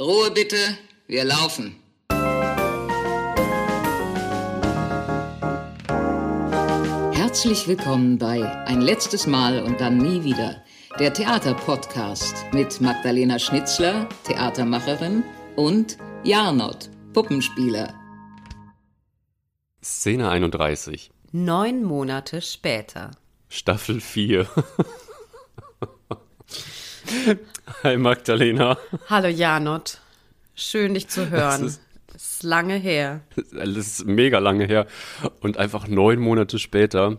Ruhe bitte, wir laufen. Herzlich willkommen bei Ein letztes Mal und dann nie wieder, der Theaterpodcast mit Magdalena Schnitzler, Theatermacherin, und Jarnot, Puppenspieler. Szene 31. Neun Monate später. Staffel 4. Hi Magdalena. Hallo Janot. Schön dich zu hören. Es ist, ist lange her. Es ist mega lange her. Und einfach neun Monate später.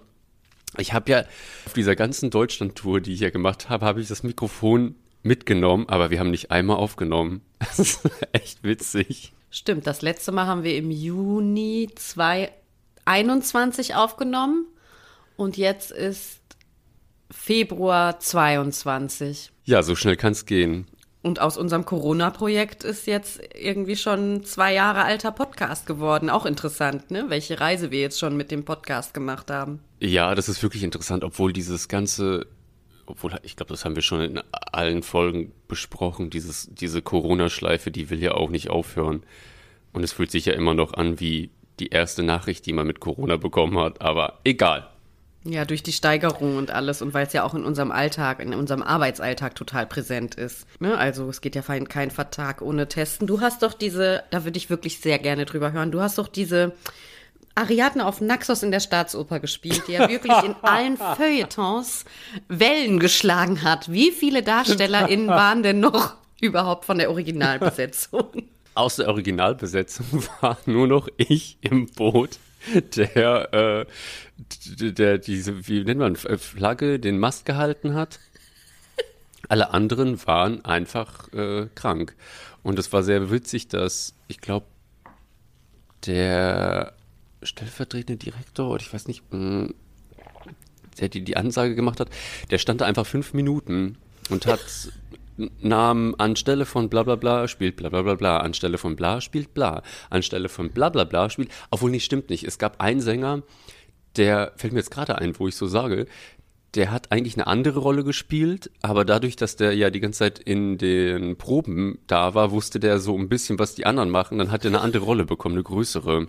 Ich habe ja auf dieser ganzen Deutschland-Tour, die ich ja gemacht habe, habe ich das Mikrofon mitgenommen, aber wir haben nicht einmal aufgenommen. Das ist echt witzig. Stimmt, das letzte Mal haben wir im Juni 2021 aufgenommen und jetzt ist Februar 22. Ja, so schnell kann es gehen. Und aus unserem Corona-Projekt ist jetzt irgendwie schon zwei Jahre alter Podcast geworden. Auch interessant, ne? Welche Reise wir jetzt schon mit dem Podcast gemacht haben. Ja, das ist wirklich interessant, obwohl dieses ganze, obwohl ich glaube, das haben wir schon in allen Folgen besprochen, dieses, diese Corona-Schleife, die will ja auch nicht aufhören. Und es fühlt sich ja immer noch an wie die erste Nachricht, die man mit Corona bekommen hat. Aber egal. Ja, durch die Steigerung und alles und weil es ja auch in unserem Alltag, in unserem Arbeitsalltag total präsent ist. Ne? Also es geht ja kein, kein Vertrag ohne Testen. Du hast doch diese, da würde ich wirklich sehr gerne drüber hören, du hast doch diese Ariadne auf Naxos in der Staatsoper gespielt, die ja wirklich in allen Feuilletons Wellen geschlagen hat. Wie viele DarstellerInnen waren denn noch überhaupt von der Originalbesetzung? Aus der Originalbesetzung war nur noch ich im Boot der, äh, der diese, wie nennt man, Flagge, den Mast gehalten hat. Alle anderen waren einfach äh, krank. Und es war sehr witzig, dass, ich glaube, der stellvertretende Direktor, oder ich weiß nicht, mh, mm, der die die Ansage gemacht hat, der stand da einfach fünf Minuten und hat Namen anstelle von bla bla bla spielt bla bla bla bla, anstelle von bla spielt bla, anstelle von bla bla bla spielt, obwohl nicht stimmt nicht. Es gab einen Sänger, der fällt mir jetzt gerade ein, wo ich so sage, der hat eigentlich eine andere Rolle gespielt, aber dadurch, dass der ja die ganze Zeit in den Proben da war, wusste der so ein bisschen, was die anderen machen, dann hat er eine andere Rolle bekommen, eine größere.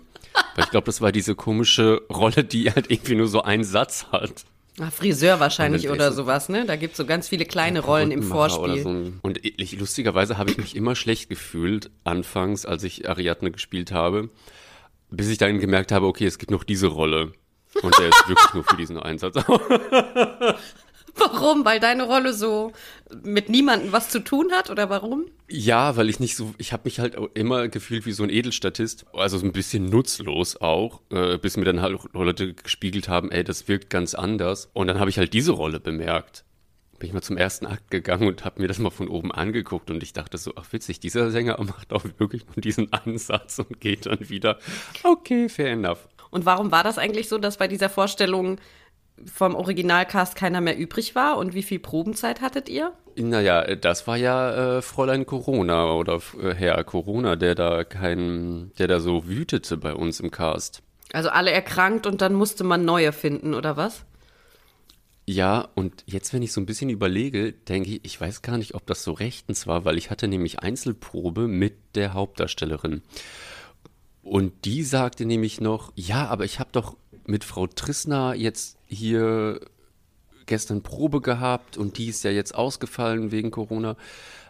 Weil ich glaube, das war diese komische Rolle, die halt irgendwie nur so einen Satz hat. Ach, Friseur wahrscheinlich oder sowas, ne? Da gibt es so ganz viele kleine Rollen im Vorspiel. So. Und ich, lustigerweise habe ich mich immer schlecht gefühlt, anfangs, als ich Ariadne gespielt habe, bis ich dann gemerkt habe, okay, es gibt noch diese Rolle. Und der ist wirklich nur für diesen Einsatz. Warum? Weil deine Rolle so mit niemandem was zu tun hat oder warum? Ja, weil ich nicht so, ich habe mich halt immer gefühlt wie so ein Edelstatist, also so ein bisschen nutzlos auch, äh, bis mir dann halt Leute gespiegelt haben, ey, das wirkt ganz anders. Und dann habe ich halt diese Rolle bemerkt. Bin ich mal zum ersten Akt gegangen und habe mir das mal von oben angeguckt und ich dachte so, ach witzig, dieser Sänger macht auch wirklich nur diesen Ansatz und geht dann wieder, okay, fair enough. Und warum war das eigentlich so, dass bei dieser Vorstellung vom Originalcast keiner mehr übrig war? Und wie viel Probenzeit hattet ihr? Naja, das war ja äh, Fräulein Corona oder äh, Herr Corona, der da kein, der da so wütete bei uns im Cast. Also alle erkrankt und dann musste man neue finden, oder was? Ja, und jetzt, wenn ich so ein bisschen überlege, denke ich, ich weiß gar nicht, ob das so rechtens war, weil ich hatte nämlich Einzelprobe mit der Hauptdarstellerin. Und die sagte nämlich noch, ja, aber ich habe doch mit Frau Trissner jetzt hier gestern Probe gehabt und die ist ja jetzt ausgefallen wegen Corona.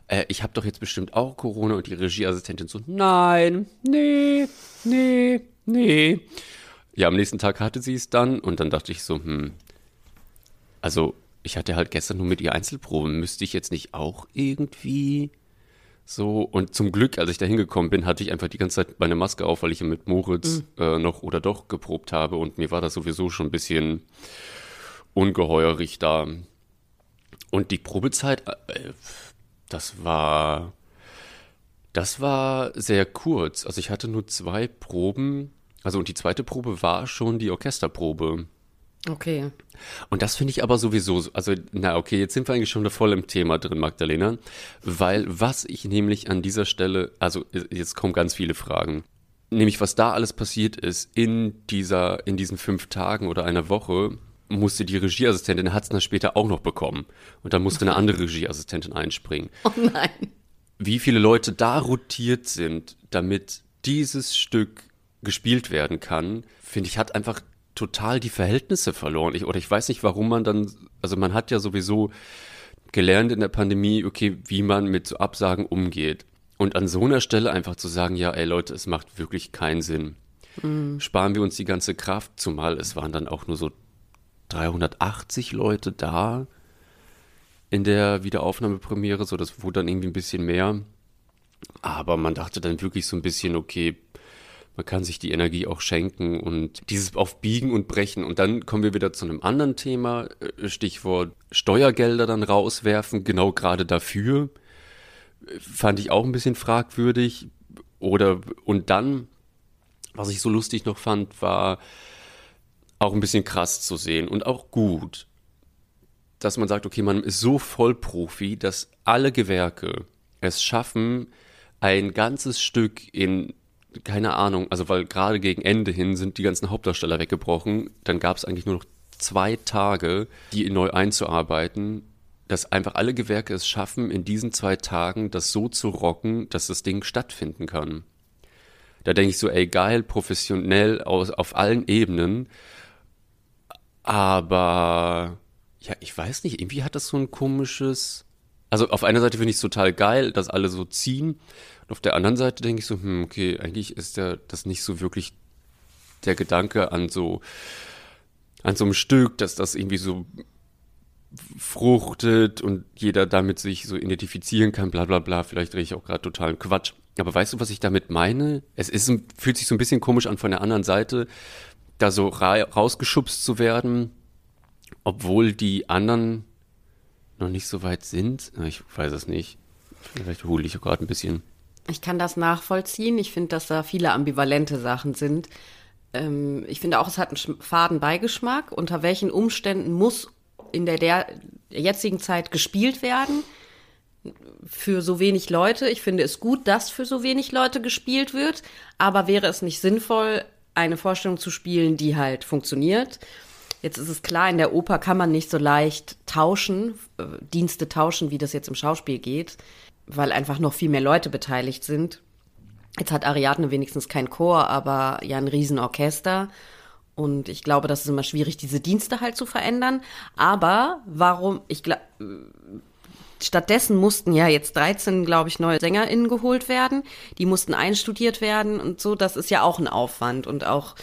Äh, ich habe doch jetzt bestimmt auch Corona und die Regieassistentin so, nein, nee, nee, nee. Ja, am nächsten Tag hatte sie es dann und dann dachte ich so, hm, also ich hatte halt gestern nur mit ihr Einzelproben, müsste ich jetzt nicht auch irgendwie so, und zum Glück, als ich da hingekommen bin, hatte ich einfach die ganze Zeit meine Maske auf, weil ich mit Moritz mhm. äh, noch oder doch geprobt habe und mir war das sowieso schon ein bisschen ungeheuerlich da. Und die Probezeit, äh, das war, das war sehr kurz. Also ich hatte nur zwei Proben, also und die zweite Probe war schon die Orchesterprobe. Okay. Und das finde ich aber sowieso, also na okay, jetzt sind wir eigentlich schon voll im Thema drin, Magdalena, weil was ich nämlich an dieser Stelle, also jetzt kommen ganz viele Fragen, nämlich was da alles passiert ist in dieser, in diesen fünf Tagen oder einer Woche, musste die Regieassistentin Hatzner später auch noch bekommen und dann musste eine andere Regieassistentin einspringen. Oh nein. wie viele Leute da rotiert sind, damit dieses Stück gespielt werden kann, finde ich, hat einfach total die Verhältnisse verloren. Ich, oder ich weiß nicht, warum man dann, also man hat ja sowieso gelernt in der Pandemie, okay, wie man mit so Absagen umgeht. Und an so einer Stelle einfach zu sagen, ja, ey Leute, es macht wirklich keinen Sinn. Mhm. Sparen wir uns die ganze Kraft, zumal es waren dann auch nur so 380 Leute da in der Wiederaufnahmepremiere, so das wurde dann irgendwie ein bisschen mehr. Aber man dachte dann wirklich so ein bisschen, okay, man kann sich die Energie auch schenken und dieses auf Biegen und Brechen. Und dann kommen wir wieder zu einem anderen Thema, äh, Stichwort Steuergelder dann rauswerfen, genau gerade dafür. Fand ich auch ein bisschen fragwürdig. Oder, und dann, was ich so lustig noch fand, war auch ein bisschen krass zu sehen und auch gut, dass man sagt, okay, man ist so Vollprofi, dass alle Gewerke es schaffen, ein ganzes Stück in keine Ahnung, also weil gerade gegen Ende hin sind die ganzen Hauptdarsteller weggebrochen. Dann gab es eigentlich nur noch zwei Tage, die neu einzuarbeiten, dass einfach alle Gewerke es schaffen, in diesen zwei Tagen das so zu rocken, dass das Ding stattfinden kann. Da denke ich so, ey, geil, professionell aus, auf allen Ebenen. Aber ja, ich weiß nicht, irgendwie hat das so ein komisches. Also auf einer Seite finde ich es total geil, dass alle so ziehen. Und auf der anderen Seite denke ich so, hm, okay, eigentlich ist ja das nicht so wirklich der Gedanke an so, an so einem Stück, dass das irgendwie so fruchtet und jeder damit sich so identifizieren kann, bla bla bla. Vielleicht rede ich auch gerade totalen Quatsch. Aber weißt du, was ich damit meine? Es ist, fühlt sich so ein bisschen komisch an von der anderen Seite, da so ra rausgeschubst zu werden, obwohl die anderen noch nicht so weit sind. Ich weiß es nicht. Vielleicht hole ich gerade ein bisschen. Ich kann das nachvollziehen. Ich finde, dass da viele ambivalente Sachen sind. Ähm, ich finde auch, es hat einen faden Beigeschmack. Unter welchen Umständen muss in der, der jetzigen Zeit gespielt werden? Für so wenig Leute. Ich finde es gut, dass für so wenig Leute gespielt wird. Aber wäre es nicht sinnvoll, eine Vorstellung zu spielen, die halt funktioniert? Jetzt ist es klar, in der Oper kann man nicht so leicht tauschen, äh, Dienste tauschen, wie das jetzt im Schauspiel geht weil einfach noch viel mehr Leute beteiligt sind. Jetzt hat Ariadne wenigstens kein Chor, aber ja ein Riesenorchester. Und ich glaube, das ist immer schwierig, diese Dienste halt zu verändern. Aber warum, ich glaube, stattdessen mussten ja jetzt 13, glaube ich, neue SängerInnen geholt werden. Die mussten einstudiert werden und so. Das ist ja auch ein Aufwand. Und auch,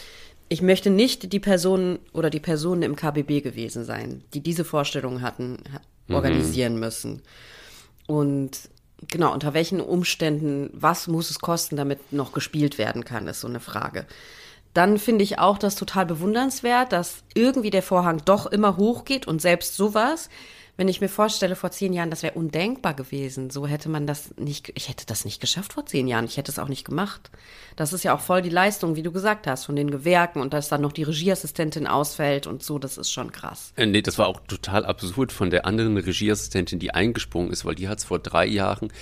ich möchte nicht die Personen oder die Personen im KBB gewesen sein, die diese Vorstellungen hatten, mhm. organisieren mhm. müssen. Und genau, unter welchen Umständen, was muss es kosten, damit noch gespielt werden kann, ist so eine Frage. Dann finde ich auch das total bewundernswert, dass irgendwie der Vorhang doch immer hochgeht und selbst sowas wenn ich mir vorstelle, vor zehn Jahren, das wäre undenkbar gewesen. So hätte man das nicht, ich hätte das nicht geschafft vor zehn Jahren. Ich hätte es auch nicht gemacht. Das ist ja auch voll die Leistung, wie du gesagt hast, von den Gewerken und dass dann noch die Regieassistentin ausfällt und so, das ist schon krass. Äh, nee, das war auch total absurd von der anderen Regieassistentin, die eingesprungen ist, weil die hat es vor drei Jahren,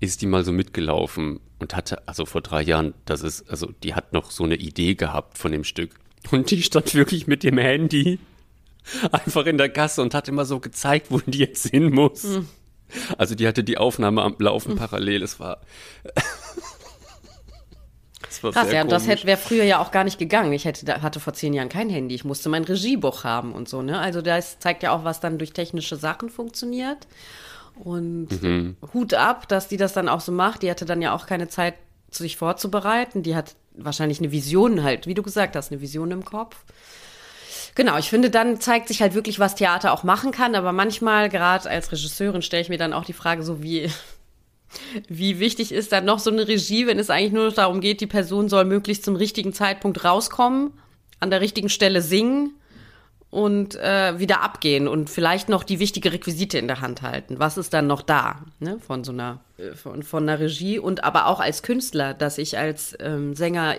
ist die mal so mitgelaufen und hatte, also vor drei Jahren, das ist, also die hat noch so eine Idee gehabt von dem Stück. Und die stand wirklich mit dem Handy einfach in der Gasse und hat immer so gezeigt, wo die jetzt hin muss. Mhm. Also die hatte die Aufnahme am Laufen mhm. parallel. Es war. das war Krass, ja, und das wäre früher ja auch gar nicht gegangen. Ich hätte, hatte vor zehn Jahren kein Handy. Ich musste mein Regiebuch haben und so, ne? Also das zeigt ja auch, was dann durch technische Sachen funktioniert. Und mhm. Hut ab, dass die das dann auch so macht. Die hatte dann ja auch keine Zeit, sich vorzubereiten. Die hat wahrscheinlich eine Vision halt, wie du gesagt hast, eine Vision im Kopf. Genau, ich finde, dann zeigt sich halt wirklich, was Theater auch machen kann. Aber manchmal, gerade als Regisseurin, stelle ich mir dann auch die Frage, so wie, wie wichtig ist dann noch so eine Regie, wenn es eigentlich nur noch darum geht, die Person soll möglichst zum richtigen Zeitpunkt rauskommen, an der richtigen Stelle singen und äh, wieder abgehen und vielleicht noch die wichtige Requisite in der Hand halten. Was ist dann noch da ne, von so einer äh, von, von einer Regie und aber auch als Künstler, dass ich als ähm, Sänger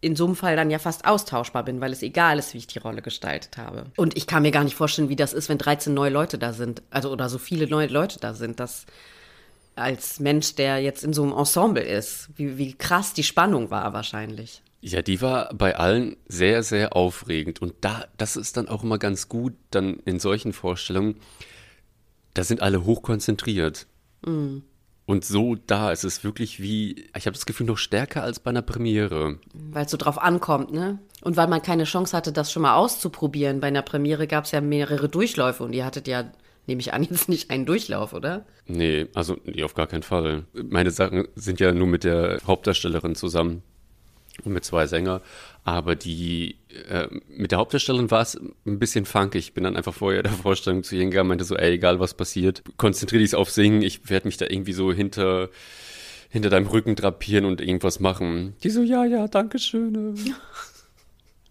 in so einem Fall dann ja fast austauschbar bin, weil es egal ist, wie ich die Rolle gestaltet habe. Und ich kann mir gar nicht vorstellen, wie das ist, wenn 13 neue Leute da sind, also oder so viele neue Leute da sind, dass als Mensch, der jetzt in so einem Ensemble ist, wie, wie krass die Spannung war wahrscheinlich. Ja, die war bei allen sehr, sehr aufregend. Und da, das ist dann auch immer ganz gut, dann in solchen Vorstellungen, da sind alle hochkonzentriert. Mhm. Und so da ist es wirklich wie, ich habe das Gefühl, noch stärker als bei einer Premiere. Weil es so drauf ankommt, ne? Und weil man keine Chance hatte, das schon mal auszuprobieren. Bei einer Premiere gab es ja mehrere Durchläufe und ihr hattet ja, nehme ich an, jetzt nicht einen Durchlauf, oder? Nee, also nee, auf gar keinen Fall. Meine Sachen sind ja nur mit der Hauptdarstellerin zusammen und mit zwei Sänger. Aber die, äh, mit der Hauptdarstellerin war es ein bisschen funky. Ich bin dann einfach vorher der Vorstellung zu ihr gegangen, meinte so, ey, egal was passiert, konzentriere dich auf Singen. Ich werde mich da irgendwie so hinter, hinter deinem Rücken drapieren und irgendwas machen. Die so, ja, ja, danke schön.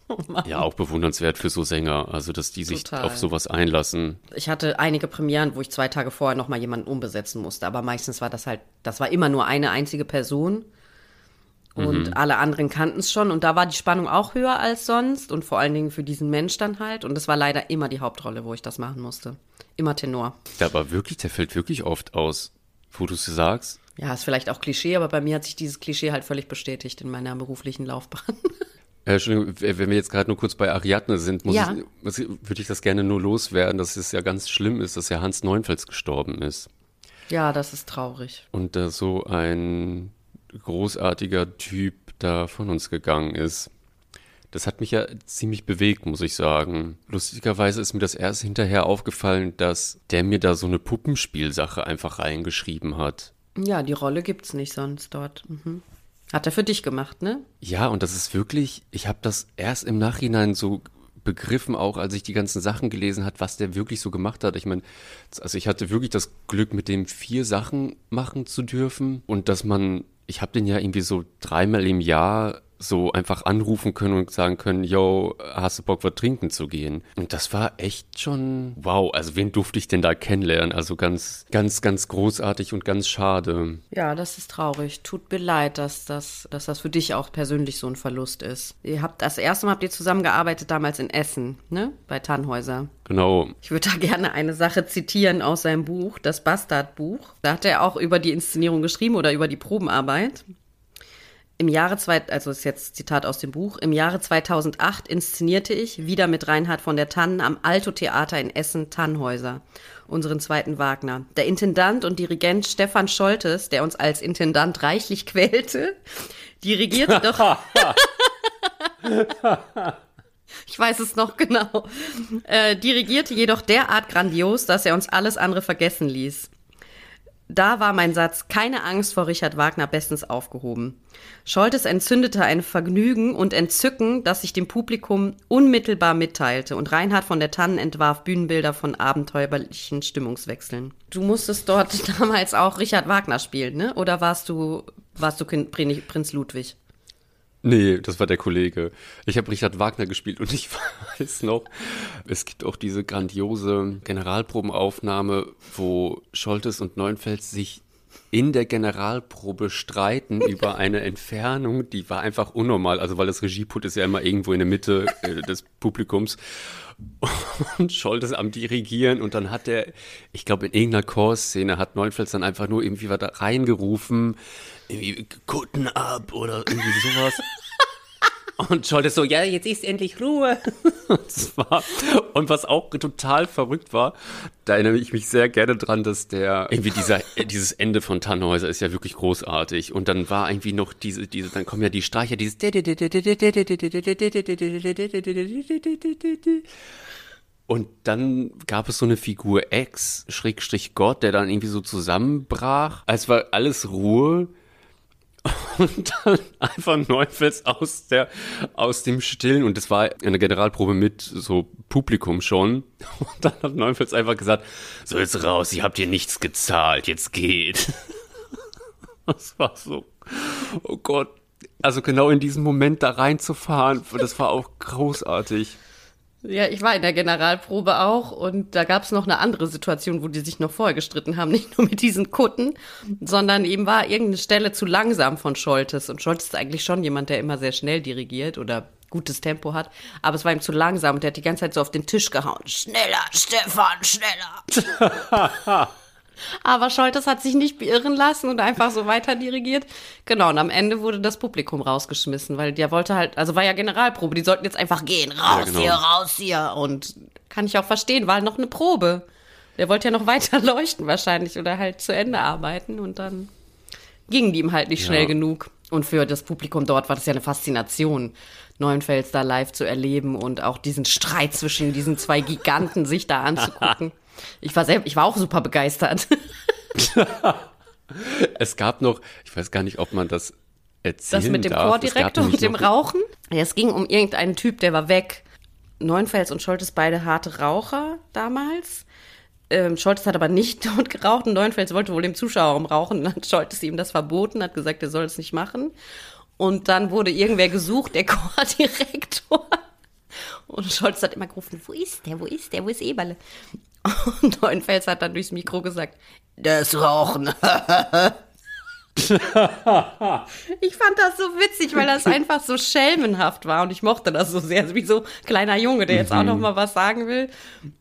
Oh ja, auch bewundernswert für so Sänger, also dass die sich Total. auf sowas einlassen. Ich hatte einige Premieren, wo ich zwei Tage vorher nochmal jemanden umbesetzen musste, aber meistens war das halt, das war immer nur eine einzige Person und mhm. alle anderen kannten es schon und da war die Spannung auch höher als sonst und vor allen Dingen für diesen Mensch dann halt. Und es war leider immer die Hauptrolle, wo ich das machen musste. Immer Tenor. Ja, aber wirklich, der fällt wirklich oft aus, wo du es sagst. Ja, ist vielleicht auch Klischee, aber bei mir hat sich dieses Klischee halt völlig bestätigt in meiner beruflichen Laufbahn. Äh, Entschuldigung, wenn wir jetzt gerade nur kurz bei Ariadne sind, ja. ich, würde ich das gerne nur loswerden, dass es ja ganz schlimm ist, dass ja Hans Neunfels gestorben ist. Ja, das ist traurig. Und da so ein großartiger Typ da von uns gegangen ist. Das hat mich ja ziemlich bewegt, muss ich sagen. Lustigerweise ist mir das erst hinterher aufgefallen, dass der mir da so eine Puppenspielsache einfach reingeschrieben hat. Ja, die Rolle gibt's nicht sonst dort. Mhm. Hat er für dich gemacht, ne? Ja, und das ist wirklich, ich habe das erst im Nachhinein so begriffen, auch als ich die ganzen Sachen gelesen hat, was der wirklich so gemacht hat. Ich meine, also ich hatte wirklich das Glück, mit dem vier Sachen machen zu dürfen und dass man ich habe den ja irgendwie so dreimal im Jahr so einfach anrufen können und sagen können, yo, hast du Bock, was trinken zu gehen? Und das war echt schon, wow, also wen durfte ich denn da kennenlernen? Also ganz, ganz, ganz großartig und ganz schade. Ja, das ist traurig. Tut mir leid, dass das, dass das für dich auch persönlich so ein Verlust ist. Ihr habt, das erste Mal habt ihr zusammengearbeitet damals in Essen, ne? Bei Tannhäuser. Genau. Ich würde da gerne eine Sache zitieren aus seinem Buch, das Bastardbuch. Da hat er auch über die Inszenierung geschrieben oder über die Probenarbeit. Im Jahre zwei, also ist jetzt Zitat aus dem Buch, im Jahre 2008 inszenierte ich wieder mit Reinhard von der Tannen am Alto Theater in Essen Tannhäuser, unseren zweiten Wagner. Der Intendant und Dirigent Stefan Scholtes, der uns als Intendant reichlich quälte, dirigierte doch. ich weiß es noch genau. Äh, dirigierte jedoch derart grandios, dass er uns alles andere vergessen ließ. Da war mein Satz, keine Angst vor Richard Wagner bestens aufgehoben. Scholtes entzündete ein Vergnügen und Entzücken, das sich dem Publikum unmittelbar mitteilte, und Reinhard von der Tannen entwarf Bühnenbilder von abenteuerlichen Stimmungswechseln. Du musstest dort damals auch Richard Wagner spielen, ne? Oder warst du, warst du Prinz Ludwig? Nee, das war der Kollege. Ich habe Richard Wagner gespielt und ich weiß noch, es gibt auch diese grandiose Generalprobenaufnahme, wo Scholtes und Neunfels sich in der Generalprobe streiten über eine Entfernung, die war einfach unnormal. Also weil das Regieput ist ja immer irgendwo in der Mitte äh, des Publikums und Scholtes am Dirigieren und dann hat er, ich glaube in irgendeiner Chorszene hat Neunfels dann einfach nur irgendwie was da reingerufen, irgendwie Kutten ab oder irgendwie sowas. Und Scholtes so, ja, jetzt ist endlich Ruhe. War, und was auch total verrückt war, da erinnere ich mich sehr gerne dran, dass der, irgendwie dieser, dieses Ende von Tannhäuser ist ja wirklich großartig. Und dann war irgendwie noch diese, diese, dann kommen ja die Streicher, dieses und dann gab es so eine Figur X, Schrägstrich Gott, der dann irgendwie so zusammenbrach. Es war alles Ruhe und dann einfach Neufels aus der aus dem Stillen. Und das war eine Generalprobe mit so Publikum schon. Und dann hat Neufels einfach gesagt so jetzt raus ihr habt hier nichts gezahlt jetzt geht. Das war so oh Gott. Also genau in diesem Moment da reinzufahren das war auch großartig ja, ich war in der Generalprobe auch und da gab es noch eine andere Situation, wo die sich noch vorher gestritten haben, nicht nur mit diesen Kutten, sondern eben war irgendeine Stelle zu langsam von Scholtes. Und Scholtes ist eigentlich schon jemand, der immer sehr schnell dirigiert oder gutes Tempo hat, aber es war ihm zu langsam und der hat die ganze Zeit so auf den Tisch gehauen. Schneller, Stefan, schneller. Aber Scholtes hat sich nicht beirren lassen und einfach so weiter dirigiert. Genau, und am Ende wurde das Publikum rausgeschmissen, weil der wollte halt, also war ja Generalprobe, die sollten jetzt einfach gehen, raus ja, genau. hier, raus hier. Und kann ich auch verstehen, war noch eine Probe. Der wollte ja noch weiter leuchten wahrscheinlich oder halt zu Ende arbeiten und dann gingen die ihm halt nicht schnell Ja. genug. Und für das Publikum dort war das ja eine Faszination, Neuenfels da live zu erleben und auch diesen Streit zwischen diesen zwei Giganten sich da anzugucken. Ich war selbst, ich war auch super begeistert. Es gab noch, ich weiß gar nicht, ob man das erzählen Das mit dem darf. Chordirektor und dem Rauchen. Ja, es ging um irgendeinen Typ, der war weg. Neuenfels und Scholtes beide harte Raucher damals. Ähm, Scholtes hat aber nicht dort geraucht und Neuenfels wollte wohl im Zuschauerraum rauchen. Dann hat Scholtes ihm das verboten, hat gesagt, er soll es nicht machen. Und dann wurde irgendwer gesucht, der Chordirektor. Und Scholz hat immer gerufen, wo ist der, wo ist der, wo ist Eberle? Und Neuenfels hat dann durchs Mikro gesagt, das Rauchen. Ich fand das so witzig, weil das einfach so schelmenhaft war und ich mochte das so sehr, wie so ein kleiner Junge, der jetzt auch noch mal was sagen will.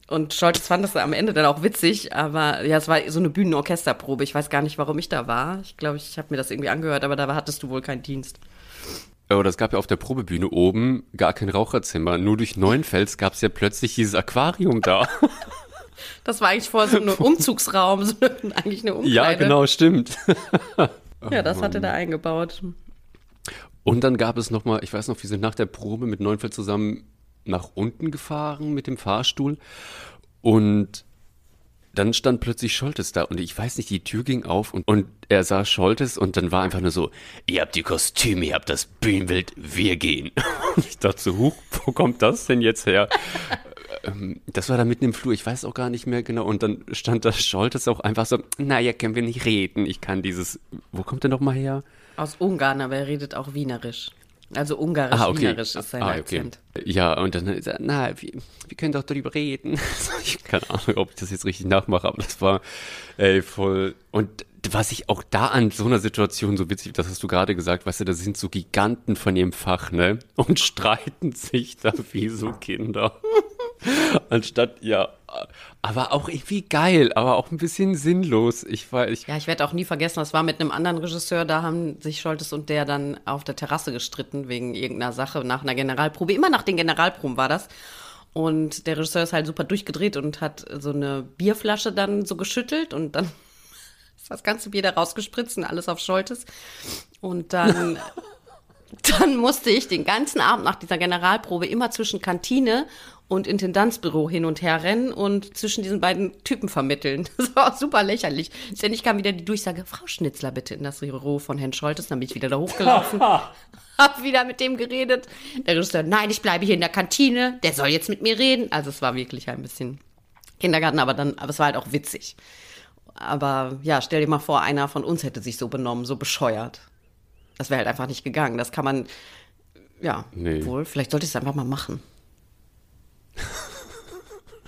Und Scholz fand das am Ende dann auch witzig, aber ja, es war so eine Bühnenorchesterprobe. Ich weiß gar nicht, warum ich da war. Ich glaube, ich habe mir das irgendwie angehört, aber da hattest du wohl keinen Dienst. Oder es gab ja auf der Probebühne oben gar kein Raucherzimmer. Nur durch Neuenfels gab es ja plötzlich dieses Aquarium da. Das war eigentlich vor so einem Umzugsraum, so eigentlich eine Umkleide. ja, genau, stimmt. Ja, das hatte er eingebaut. Und dann gab es noch mal, ich weiß noch, wir sind nach der Probe mit Neuenfels zusammen nach unten gefahren mit dem Fahrstuhl und dann stand plötzlich Scholtes da und ich weiß nicht, die Tür ging auf und, und er sah Scholtes und dann war einfach nur so, ihr habt die Kostüme, ihr habt das Bühnenbild, wir gehen. Und ich dachte so, huch, wo kommt das denn jetzt her? Ähm, Das war da mitten im Flur, ich weiß auch gar nicht mehr genau. Und dann stand da Scholtes auch einfach so, naja, können wir nicht reden. Ich kann dieses, wo kommt der noch mal her? Aus Ungarn, aber er redet auch Wienerisch. Also Ungarisch-Wienerisch ist sein Ah, Akzent. Ja, und dann hat er gesagt, na, wir, wir können doch drüber reden. ich habe keine Ahnung, ob ich das jetzt richtig nachmache, aber das war ey, voll. Und was ich auch da an so einer Situation so witzig, das hast du gerade gesagt, weißt du, da sind so Giganten von ihrem Fach, ne? Und streiten sich da wie so Kinder. Anstatt, ja, aber auch irgendwie geil, aber auch ein bisschen sinnlos. Ich war, ich, Ja, ich werde auch nie vergessen, das war mit einem anderen Regisseur, da haben sich Scholtes und der dann auf der Terrasse gestritten wegen irgendeiner Sache nach einer Generalprobe. Immer nach den Generalproben war das. Und der Regisseur ist halt super durchgedreht und hat so eine Bierflasche dann so geschüttelt und dann ist das ganze Bier da rausgespritzt und alles auf Scholtes. Und dann, dann musste ich den ganzen Abend nach dieser Generalprobe immer zwischen Kantine und Intendanzbüro hin und her rennen und zwischen diesen beiden Typen vermitteln. Das war auch super lächerlich. Ständig kam wieder die Durchsage, Frau Schnitzler bitte in das Büro von Herrn Scholtes. Dann bin ich wieder da hochgelaufen, hab wieder mit dem geredet. Der Regisseur, nein, ich bleibe hier in der Kantine, der soll jetzt mit mir reden. Also es war wirklich ein bisschen Kindergarten, aber dann, aber es war halt auch witzig. Aber ja, stell dir mal vor, einer von uns hätte sich so benommen, so bescheuert. Das wäre halt einfach nicht gegangen. Das kann man, ja, Nee. wohl, vielleicht sollte ich es einfach mal machen.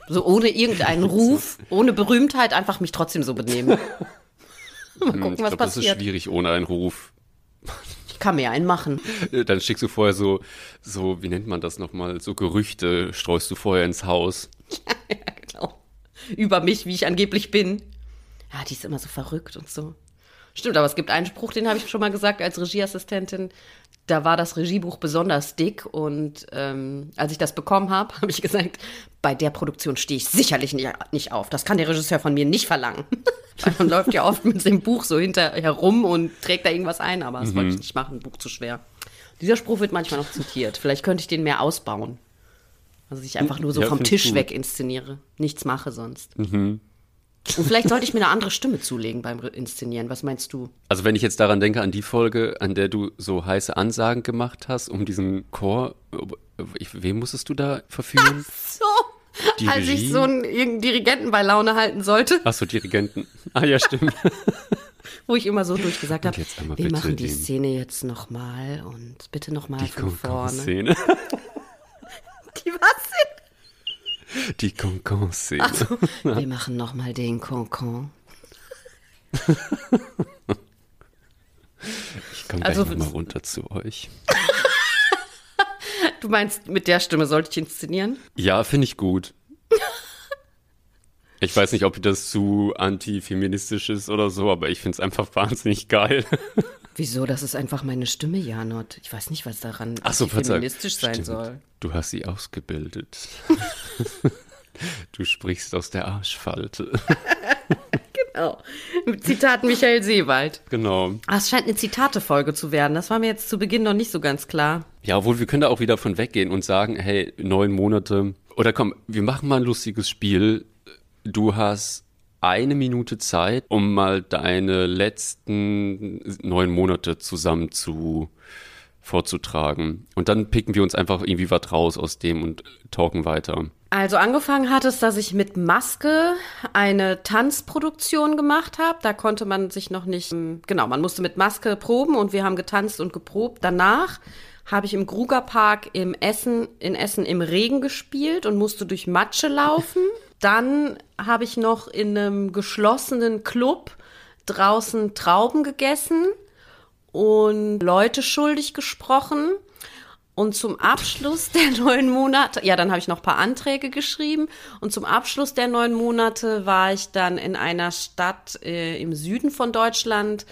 So ohne irgendeinen Ruf, ohne Berühmtheit, einfach mich trotzdem so benehmen. Mal gucken, ich was glaube, das ist passiert. schwierig ohne einen Ruf. Ich kann mir einen machen. Äh, Dann schickst du vorher so, so, wie nennt man das nochmal, so Gerüchte streust du vorher ins Haus. ja, genau. Über mich, wie ich angeblich bin. Ja, die ist immer so verrückt und so. Stimmt, aber es gibt einen Spruch, den habe ich schon mal gesagt als Regieassistentin. Da war das Regiebuch besonders dick und ähm, als ich das bekommen habe, habe ich gesagt, bei der Produktion stehe ich sicherlich nicht, nicht auf. Das kann der Regisseur von mir nicht verlangen. Man läuft ja oft mit dem Buch so hinterher rum und trägt da irgendwas ein, aber das Mhm. wollte ich nicht machen, Buch zu schwer. Dieser Spruch wird manchmal noch zitiert. Vielleicht könnte ich den mehr ausbauen. Also ich einfach nur so Ja, vom Tisch weg inszeniere. Nichts mache sonst. Und vielleicht sollte ich mir eine andere Stimme zulegen beim Re- Inszenieren. Was meinst du? Also wenn ich jetzt daran denke, an die Folge, an der du so heiße Ansagen gemacht hast, um diesen Chor, ich, wem musstest du da verführen? So, Die als ich Regie? so einen irgendeinen Dirigenten bei Laune halten sollte, Achso, Dirigenten. Ah ja, stimmt. wo ich immer so durchgesagt habe, wir machen die Szene jetzt nochmal und bitte nochmal von vorne. Concon-Szene. Die Concon-Szene. Wir machen nochmal den Concon. Ich komme Also- gleich nochmal runter zu euch. Du meinst, mit der Stimme sollte ich inszenieren? Ja, finde ich gut. Ich weiß nicht, ob das zu antifeministisch ist oder so, aber ich finde es einfach wahnsinnig geil. Wieso? Das ist einfach meine Stimme, Janot. Ich weiß nicht, was daran Ach so, feministisch sein Stimmt. soll. Du hast sie ausgebildet. Du sprichst aus der Arschfalte. genau. Zitat Michael Seewald. Genau. Ah, es scheint eine Zitate-Folge zu werden. Das war mir jetzt zu Beginn noch nicht so ganz klar. Ja, obwohl wir können da auch wieder von weggehen und sagen, hey, neun Monate. Oder komm, wir machen mal ein lustiges Spiel. Du hast eine Minute Zeit, um mal deine letzten neun Monate zusammen zu vorzutragen. Und dann picken wir uns einfach irgendwie was raus aus dem und talken weiter. Also angefangen hat es, dass ich mit Maske eine Tanzproduktion gemacht habe. Da konnte man sich noch nicht, genau, man musste mit Maske proben und wir haben getanzt und geprobt. Danach habe ich im Grugerpark im Essen, in Essen im Regen gespielt und musste durch Matsche laufen. Dann habe ich noch in einem geschlossenen Club draußen Trauben gegessen und Leute schuldig gesprochen. Und zum Abschluss der neun Monate, ja, dann habe ich noch ein paar Anträge geschrieben. Und zum Abschluss der neun Monate war ich dann in einer Stadt äh, im Süden von Deutschland.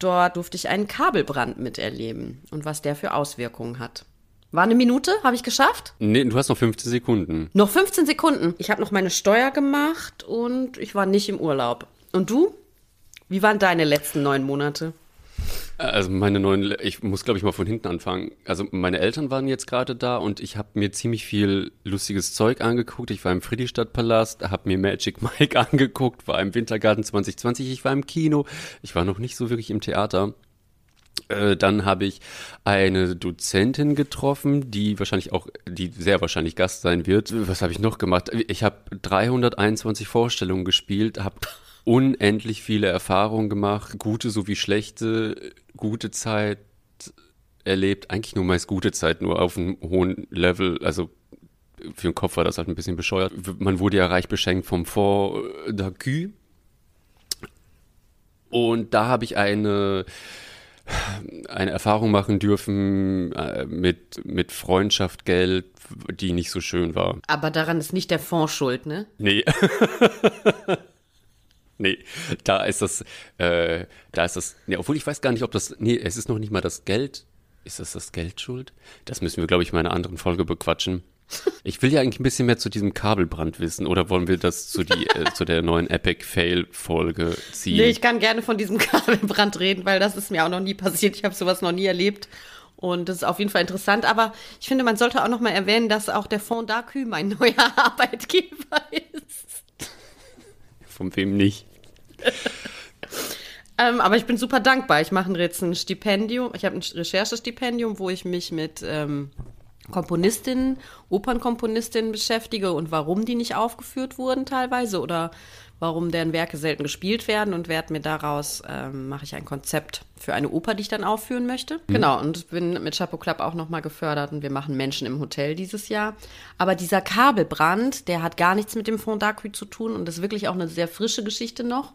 Dort durfte ich einen Kabelbrand miterleben und was der für Auswirkungen hat. War eine Minute? Habe ich geschafft? Nee, du hast noch 15 Sekunden. Noch 15 Sekunden. Ich habe noch meine Steuer gemacht und ich war nicht im Urlaub. Und du? Wie waren deine letzten neun Monate? Also meine neuen, ich muss glaube ich mal von hinten anfangen. Also meine Eltern waren jetzt gerade da und ich habe mir ziemlich viel lustiges Zeug angeguckt. Ich war im Friedrichstadtpalast, habe mir Magic Mike angeguckt, war im Wintergarten 2020, ich war im Kino, ich war noch nicht so wirklich im Theater. Äh, dann habe ich eine Dozentin getroffen, die wahrscheinlich auch, die sehr wahrscheinlich Gast sein wird. Was habe ich noch gemacht? Ich habe 321 Vorstellungen gespielt, habe unendlich viele Erfahrungen gemacht, gute sowie schlechte, gute Zeit erlebt, eigentlich nur meist gute Zeit, nur auf einem hohen Level, also für den Kopf war das halt ein bisschen bescheuert. Man wurde ja reich beschenkt vom Fond d'Acu. Und da habe ich eine, eine Erfahrung machen dürfen äh, mit, mit Freundschaft, Geld, die nicht so schön war. Aber daran ist nicht der Fonds schuld, ne? Nee. Nee, da ist das, äh, da ist das, nee, obwohl ich weiß gar nicht, ob das, nee, es ist noch nicht mal das Geld. Ist das das Geld schuld? Das müssen wir, glaube ich, in einer anderen Folge bequatschen. Ich will ja eigentlich ein bisschen mehr zu diesem Kabelbrand wissen, oder wollen wir das zu, die, äh, zu der neuen Epic Fail Folge ziehen? Nee, ich kann gerne von diesem Kabelbrand reden, weil das ist mir auch noch nie passiert. Ich habe sowas noch nie erlebt. Und das ist auf jeden Fall interessant. Aber ich finde, man sollte auch noch mal erwähnen, dass auch der Fond d'Acu mein neuer Arbeitgeber ist. Von wem nicht? ähm, aber ich bin super dankbar. Ich mache jetzt ein Stipendium. Ich habe ein Recherchestipendium, wo ich mich mit ähm, Komponistinnen, Opernkomponistinnen beschäftige und warum die nicht aufgeführt wurden teilweise oder warum deren Werke selten gespielt werden und werde mir daraus, ähm, mache ich ein Konzept für eine Oper, die ich dann aufführen möchte. Mhm. Genau, und bin mit Chapeau Club auch nochmal gefördert und wir machen Menschen im Hotel dieses Jahr. Aber dieser Kabelbrand, der hat gar nichts mit dem Fond d'Acqui zu tun und ist wirklich auch eine sehr frische Geschichte noch.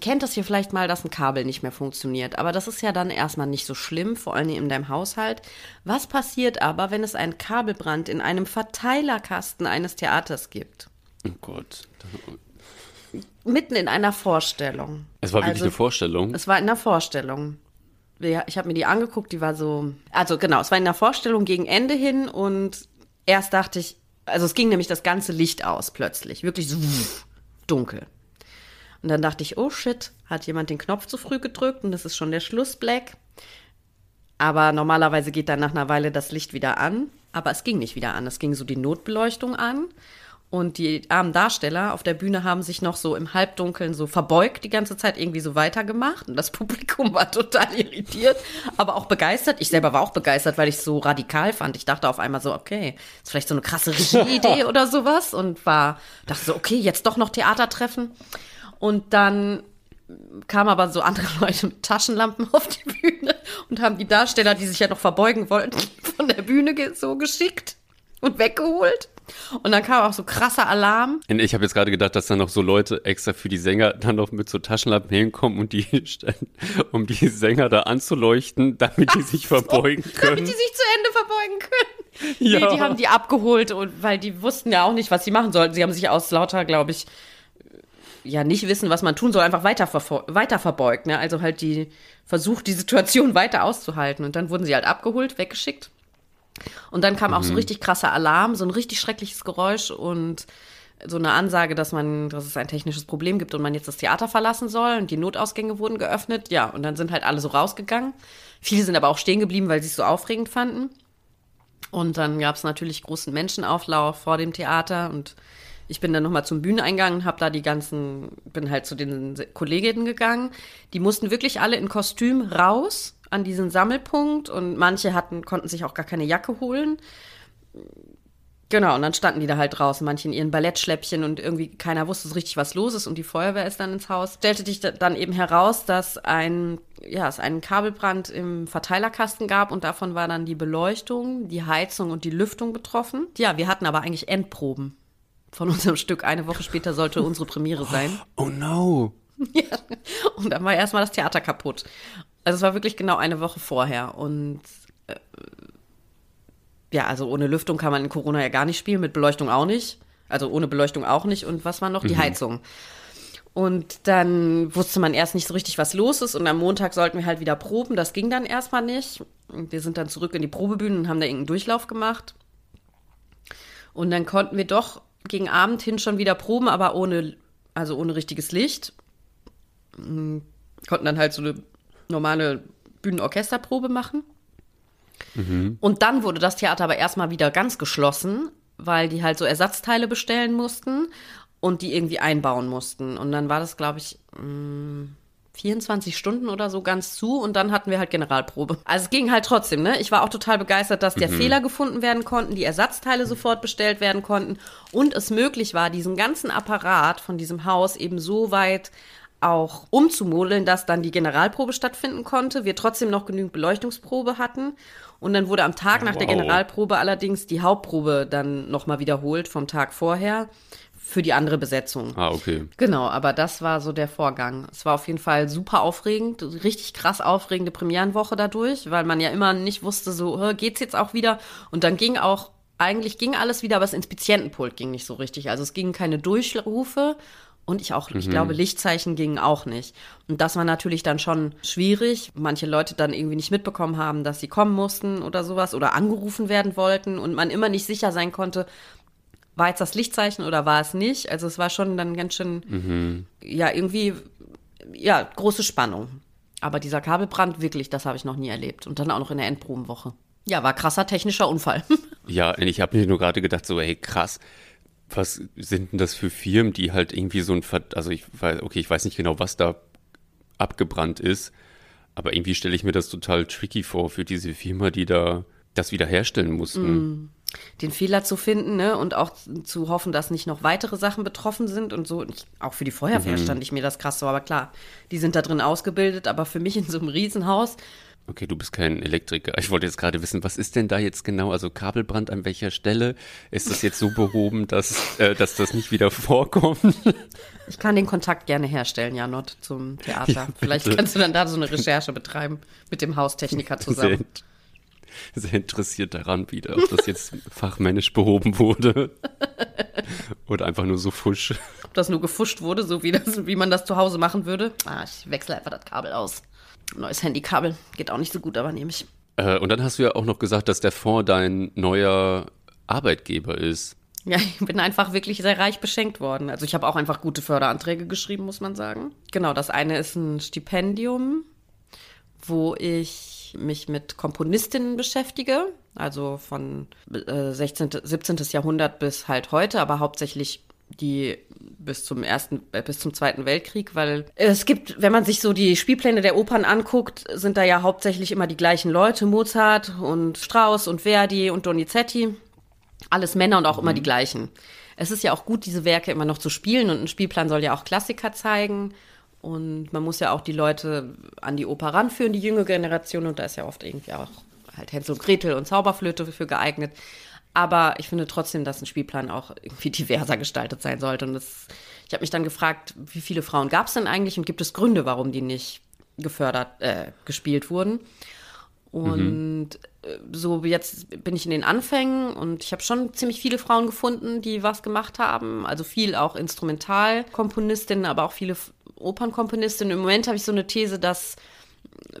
Kennt das hier vielleicht mal, dass ein Kabel nicht mehr funktioniert. Aber das ist ja dann erstmal nicht so schlimm, vor allem in deinem Haushalt. Was passiert aber, wenn es einen Kabelbrand in einem Verteilerkasten eines Theaters gibt? Oh Gott mitten in einer Vorstellung. Es war wirklich also, eine Vorstellung? Es war in einer Vorstellung. Ich habe mir die angeguckt, die war so, also genau, es war in einer Vorstellung gegen Ende hin und erst dachte ich, also es ging nämlich das ganze Licht aus plötzlich, wirklich so dunkel. Und dann dachte ich, oh shit, hat jemand den Knopf zu früh gedrückt und das ist schon der Schlussblack. Aber normalerweise geht dann nach einer Weile das Licht wieder an. Aber es ging nicht wieder an. Es ging so die Notbeleuchtung an. Und die armen Darsteller auf der Bühne haben sich noch so im Halbdunkeln so verbeugt, die ganze Zeit irgendwie so weitergemacht. Und das Publikum war total irritiert, aber auch begeistert. Ich selber war auch begeistert, weil ich es so radikal fand. Ich dachte auf einmal so, okay, ist vielleicht so eine krasse Regieidee oder sowas. Und war, dachte so, okay, jetzt doch noch Theatertreffen. Und dann kamen aber so andere Leute mit Taschenlampen auf die Bühne und haben die Darsteller, die sich ja noch verbeugen wollten, von der Bühne so geschickt und weggeholt. Und dann kam auch so krasser Alarm. Ich habe jetzt gerade gedacht, dass da noch so Leute extra für die Sänger dann noch mit so Taschenlampen hinkommen und die um die Sänger da anzuleuchten, damit die sich verbeugen können. Damit die sich zu Ende verbeugen können. Ja. Nee, die haben die abgeholt und weil die wussten ja auch nicht, was sie machen sollten. Sie haben sich aus lauter, glaube ich, ja nicht wissen, was man tun soll, einfach weiter, weiter verbeugt. Ne? Also halt die versucht, die Situation weiter auszuhalten. Und dann wurden sie halt abgeholt, weggeschickt. Und dann kam mhm. auch so mhm. richtig krasser Alarm, so ein richtig schreckliches Geräusch und so eine Ansage, dass man, dass es ein technisches Problem gibt und man jetzt das Theater verlassen soll und die Notausgänge wurden geöffnet. Ja, und dann sind halt alle so rausgegangen. Viele sind aber auch stehen geblieben, weil sie es so aufregend fanden. Und dann gab es natürlich großen Menschenauflauf vor dem Theater und ich bin dann nochmal zum Bühneneingang und habe da die ganzen, bin halt zu den Kolleginnen gegangen. Die mussten wirklich alle in Kostüm raus an diesen Sammelpunkt und manche hatten, konnten sich auch gar keine Jacke holen. Genau, und dann standen die da halt draußen, manche in ihren Ballettschläppchen und irgendwie keiner wusste so richtig, was los ist und die Feuerwehr ist dann ins Haus. Stellte sich dann eben heraus, dass ein, ja, es einen Kabelbrand im Verteilerkasten gab und davon war dann die Beleuchtung, die Heizung und die Lüftung betroffen. Ja, wir hatten aber eigentlich Endproben von unserem Stück. Eine Woche später sollte unsere Premiere sein. Oh no. Ja, und dann war erstmal das Theater kaputt. Also es war wirklich genau eine Woche vorher und äh, ja, also ohne Lüftung kann man in Corona ja gar nicht spielen, mit Beleuchtung auch nicht. Also ohne Beleuchtung auch nicht. Und was war noch? Die mhm. Heizung. Und dann wusste man erst nicht so richtig, was los ist. Und am Montag sollten wir halt wieder proben. Das ging dann erstmal nicht. Und wir sind dann zurück in die Probebühne und haben da irgendeinen Durchlauf gemacht. Und dann konnten wir doch gegen Abend hin schon wieder proben, aber ohne, also ohne richtiges Licht. Hm, konnten dann halt so eine normale Bühnenorchesterprobe machen. Mhm. Und dann wurde das Theater aber erstmal wieder ganz geschlossen, weil die halt so Ersatzteile bestellen mussten und die irgendwie einbauen mussten. Und dann war das, glaube ich, mh, hm, 24 Stunden oder so ganz zu und dann hatten wir halt Generalprobe. Also es ging halt trotzdem, ne? Ich war auch total begeistert, dass der mhm. Fehler gefunden werden konnten, die Ersatzteile sofort bestellt werden konnten und es möglich war, diesen ganzen Apparat von diesem Haus eben so weit auch umzumodeln, dass dann die Generalprobe stattfinden konnte, wir trotzdem noch genügend Beleuchtungsprobe hatten und dann wurde am Tag nach wow. der Generalprobe allerdings die Hauptprobe dann nochmal wiederholt vom Tag vorher für die andere Besetzung. Ah, okay. Genau, aber das war so der Vorgang. Es war auf jeden Fall super aufregend, richtig krass aufregende Premierenwoche dadurch, weil man ja immer nicht wusste, so geht's jetzt auch wieder. Und dann ging auch, eigentlich ging alles wieder, aber das Inspizientenpult ging nicht so richtig. Also es gingen keine Durchrufe und ich auch, mhm. ich glaube, Lichtzeichen gingen auch nicht. Und das war natürlich dann schon schwierig. Manche Leute dann irgendwie nicht mitbekommen haben, dass sie kommen mussten oder sowas oder angerufen werden wollten und man immer nicht sicher sein konnte, war jetzt das Lichtzeichen oder war es nicht? Also es war schon dann ganz schön, mhm. ja, irgendwie, ja, große Spannung. Aber dieser Kabelbrand, wirklich, das habe ich noch nie erlebt. Und dann auch noch in der Endprobenwoche. Ja, war krasser technischer Unfall. ja, ich habe mir nur gerade gedacht, so, hey, krass. Was sind denn das für Firmen, die halt irgendwie so ein, Ver also ich weiß, okay, ich weiß nicht genau, was da abgebrannt ist, aber irgendwie stelle ich mir das total tricky vor für diese Firma, die da das wiederherstellen mussten. Mm den Fehler zu finden ne? und auch zu hoffen, dass nicht noch weitere Sachen betroffen sind und so. Ich, auch für die Feuerwehr mhm. stand ich mir das krass so, aber klar, die sind da drin ausgebildet, aber für mich in so einem Riesenhaus. Okay, du bist kein Elektriker. Ich wollte jetzt gerade wissen, was ist denn da jetzt genau? Also Kabelbrand an welcher Stelle? Ist das jetzt so behoben, dass, äh, dass das nicht wieder vorkommt? Ich kann den Kontakt gerne herstellen, Janot, zum Theater. Ja, Vielleicht kannst du dann da so eine Recherche betreiben mit dem Haustechniker zusammen. Sehr sehr interessiert daran wieder, ob das jetzt fachmännisch behoben wurde. Oder einfach nur so fusch. Ob das nur gefuscht wurde, so wie, das, wie man das zu Hause machen würde. Ah, ich wechsle einfach das Kabel aus. Neues Handykabel. Geht auch nicht so gut, aber nehme ich. Äh, und dann hast du ja auch noch gesagt, dass der Fonds dein neuer Arbeitgeber ist. Ja, ich bin einfach wirklich sehr reich beschenkt worden. Also ich habe auch einfach gute Förderanträge geschrieben, muss man sagen. Genau, das eine ist ein Stipendium, wo ich mich mit Komponistinnen beschäftige, also von äh, 16., 17. Jahrhundert bis halt heute, aber hauptsächlich die bis zum ersten, äh, bis zum Zweiten Weltkrieg, weil es gibt, wenn man sich so die Spielpläne der Opern anguckt, sind da ja hauptsächlich immer die gleichen Leute, Mozart und Strauss und Verdi und Donizetti, alles Männer und auch mhm. immer die gleichen. Es ist ja auch gut, diese Werke immer noch zu spielen und ein Spielplan soll ja auch Klassiker zeigen. Und man muss ja auch die Leute an die Oper ranführen, die junge Generation. Und da ist ja oft irgendwie auch halt Hänsel und Gretel und Zauberflöte für geeignet. Aber ich finde trotzdem, dass ein Spielplan auch irgendwie diverser gestaltet sein sollte. Und das, ich habe mich dann gefragt, wie viele Frauen gab es denn eigentlich und gibt es Gründe, warum die nicht gefördert, äh, gespielt wurden? Und mhm. so jetzt bin ich in den Anfängen und ich habe schon ziemlich viele Frauen gefunden, die was gemacht haben. Also viel auch Instrumentalkomponistinnen, aber auch viele Opernkomponistin. Im Moment habe ich so eine These, dass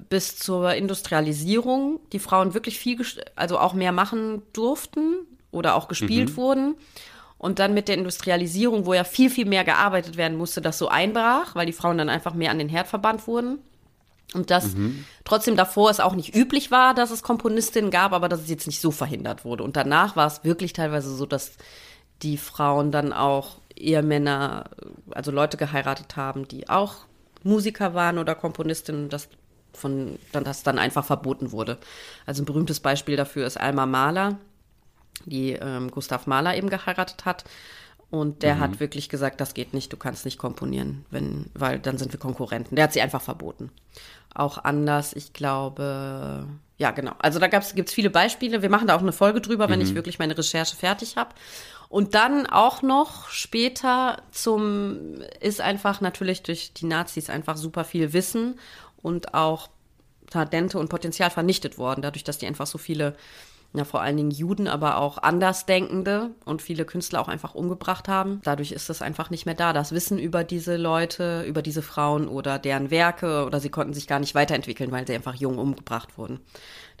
bis zur Industrialisierung die Frauen wirklich viel, also auch mehr machen durften oder auch gespielt mhm. wurden. und dann mit der Industrialisierung, wo ja viel, viel mehr gearbeitet werden musste, das so einbrach, weil die Frauen dann einfach mehr an den Herd verbannt wurden. Und dass mhm. trotzdem davor es auch nicht üblich war, dass es Komponistinnen gab, aber dass es jetzt nicht so verhindert wurde. Und danach war es wirklich teilweise so, dass die Frauen dann auch Ehemänner, also Leute geheiratet haben, die auch Musiker waren oder Komponistinnen, das von dann das dann einfach verboten wurde. Also ein berühmtes Beispiel dafür ist Alma Mahler, die ähm, Gustav Mahler eben geheiratet hat. Und der mhm. hat wirklich gesagt, das geht nicht, du kannst nicht komponieren, wenn, weil dann sind wir Konkurrenten. Der hat sie einfach verboten. Auch anders, ich glaube, ja, genau. Also da gibt es viele Beispiele. Wir machen da auch eine Folge drüber, mhm. wenn ich mhm. wirklich meine Recherche fertig habe. Und dann auch noch später zum, ist einfach natürlich durch die Nazis einfach super viel Wissen und auch Talente und Potenzial vernichtet worden, dadurch, dass die einfach so viele ja vor allen Dingen Juden, aber auch Andersdenkende und viele Künstler auch einfach umgebracht haben. Dadurch ist es einfach nicht mehr da. Das Wissen über diese Leute, über diese Frauen oder deren Werke oder sie konnten sich gar nicht weiterentwickeln, weil sie einfach jung umgebracht wurden.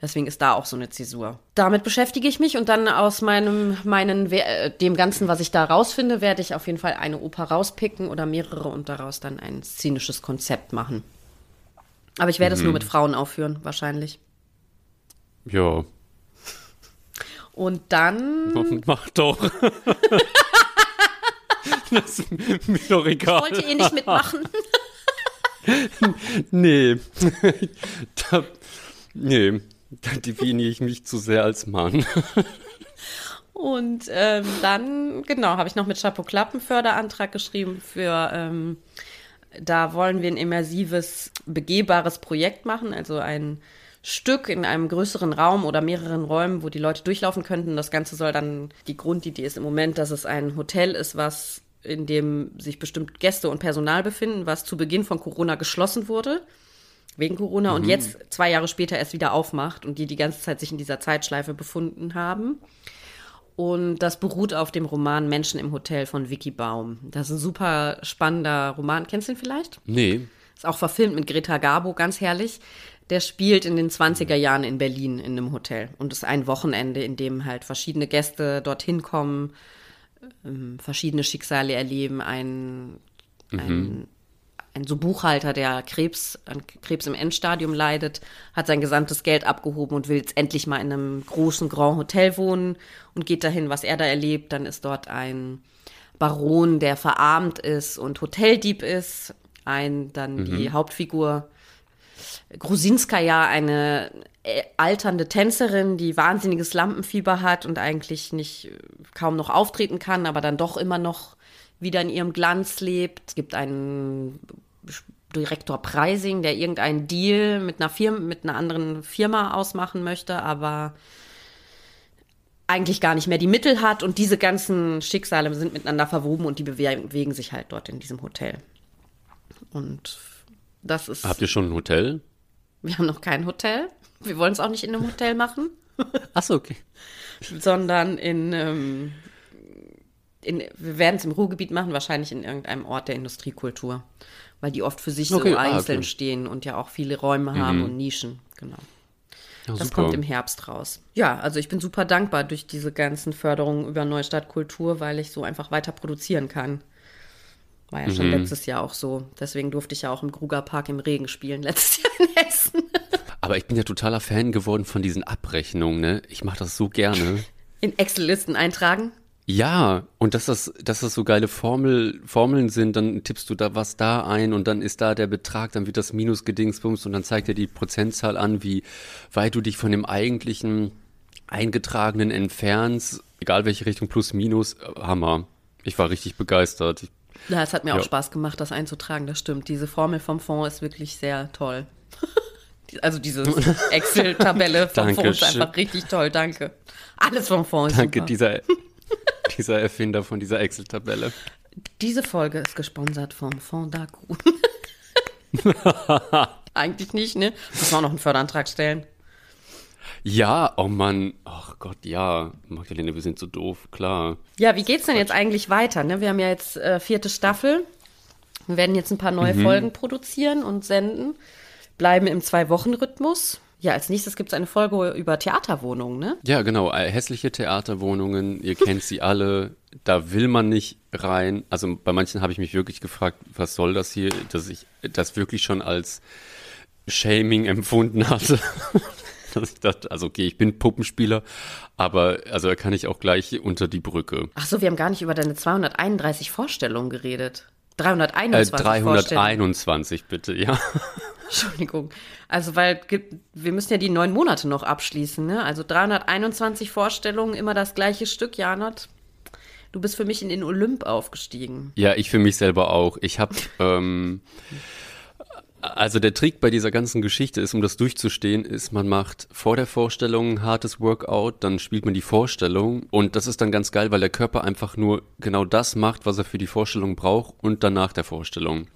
Deswegen ist da auch so eine Zäsur. Damit beschäftige ich mich und dann aus meinem, meinen, äh, dem Ganzen, was ich da rausfinde, werde ich auf jeden Fall eine Oper rauspicken oder mehrere und daraus dann ein szenisches Konzept machen. Aber ich werde mhm. es nur mit Frauen aufführen, wahrscheinlich. Ja, und dann. Mach doch. das ist mir doch egal. Wollt ihr nicht mitmachen? nee. da, nee. Da definiere ich mich zu sehr als Mann. Und ähm, dann, genau, habe ich noch mit Chapeau Klappen Förderantrag geschrieben für, ähm, da wollen wir ein immersives, begehbares Projekt machen, also ein Stück in einem größeren Raum oder mehreren Räumen, wo die Leute durchlaufen könnten. Das Ganze soll dann, die Grundidee ist im Moment, dass es ein Hotel ist, was in dem sich bestimmt Gäste und Personal befinden, was zu Beginn von Corona geschlossen wurde, wegen Corona, mhm. und jetzt zwei Jahre später erst wieder aufmacht und die die ganze Zeit sich in dieser Zeitschleife befunden haben. Und das beruht auf dem Roman Menschen im Hotel von Vicky Baum. Das ist ein super spannender Roman. Kennst du ihn vielleicht? Nee. Ist auch verfilmt mit Greta Garbo, ganz herrlich der spielt in den 20er Jahren in Berlin in einem Hotel. Und es ist ein Wochenende, in dem halt verschiedene Gäste dorthin kommen, ähm, verschiedene Schicksale erleben. Ein, mhm. ein, ein so Buchhalter, der Krebs, an Krebs im Endstadium leidet, hat sein gesamtes Geld abgehoben und will jetzt endlich mal in einem großen Grand Hotel wohnen und geht dahin, was er da erlebt. Dann ist dort ein Baron, der verarmt ist und Hoteldieb ist. Ein, dann mhm. die Hauptfigur Grusinskaja, eine äh, alternde Tänzerin, die wahnsinniges Lampenfieber hat und eigentlich nicht äh, kaum noch auftreten kann, aber dann doch immer noch wieder in ihrem Glanz lebt. Es gibt einen Direktor Preising, der irgendeinen Deal mit einer Firma, mit einer anderen Firma ausmachen möchte, aber eigentlich gar nicht mehr die Mittel hat und diese ganzen Schicksale sind miteinander verwoben und die bewegen sich halt dort in diesem Hotel. Und das ist. Habt ihr schon ein Hotel? Wir haben noch kein Hotel. Wir wollen es auch nicht in einem Hotel machen. Ach so, okay. Sondern in, ähm, in wir werden es im Ruhrgebiet machen, wahrscheinlich in irgendeinem Ort der Industriekultur. Weil die oft für sich okay. so ah, einzeln okay. stehen und ja auch viele Räume haben mhm. und Nischen. Genau. Ja, das super. kommt im Herbst raus. Ja, also ich bin super dankbar durch diese ganzen Förderungen über Neustadt Kultur, weil ich so einfach weiter produzieren kann. War ja mhm. schon letztes Jahr auch so. Deswegen durfte ich ja auch im Grugerpark im Regen spielen, letztes Jahr in Hessen. Aber ich bin ja totaler Fan geworden von diesen Abrechnungen, ne? Ich mache das so gerne. In Excel-Listen eintragen? Ja, und dass das, dass das so geile Formel, Formeln sind, dann tippst du da was da ein und dann ist da der Betrag, dann wird das Minus gedingsbums und dann zeigt er die Prozentzahl an, wie weit du dich von dem eigentlichen eingetragenen entfernst, egal welche Richtung, plus, minus, Hammer. Ich war richtig begeistert. Ja, es hat mir ja. auch Spaß gemacht, das einzutragen, das stimmt. Diese Formel vom Fonds ist wirklich sehr toll. also diese Excel-Tabelle vom Fonds ist einfach richtig toll, danke. Alles vom Fonds ist Danke, super. dieser, dieser Erfinder von dieser Excel-Tabelle. Diese Folge ist gesponsert vom Fonds Daku. Eigentlich nicht, ne? Muss man auch noch einen Förderantrag stellen. Ja, oh Mann, ach Gott, ja, Magdalene, wir sind so doof, klar. Ja, wie geht's denn jetzt eigentlich weiter? Ne? Wir haben ja jetzt äh, vierte Staffel. Wir werden jetzt ein paar neue mhm. Folgen produzieren und senden. Bleiben im Zwei-Wochen-Rhythmus. Ja, als nächstes gibt es eine Folge über Theaterwohnungen, ne? Ja, genau. äh, Hässliche Theaterwohnungen, ihr kennt sie alle. Da will man nicht rein. Also bei manchen habe ich mich wirklich gefragt, was soll das hier, dass ich das wirklich schon als Shaming empfunden hatte. Dass ich dachte, also okay, ich bin Puppenspieler, aber also da kann ich auch gleich unter die Brücke. Ach so, wir haben gar nicht über deine 231 Vorstellungen geredet. Äh, 321 Vorstellungen. 321 bitte, ja. Entschuldigung. Also, weil wir müssen ja die neun Monate noch abschließen, ne? Also 321 Vorstellungen, immer das gleiche Stück, Janot. Du bist für mich in den Olymp aufgestiegen. Ja, ich für mich selber auch. Ich habe, ähm, also der Trick bei dieser ganzen Geschichte ist, um das durchzustehen, ist, man macht vor der Vorstellung ein hartes Workout, dann spielt man die Vorstellung und das ist dann ganz geil, weil der Körper einfach nur genau das macht, was er für die Vorstellung braucht und dann nach der Vorstellung.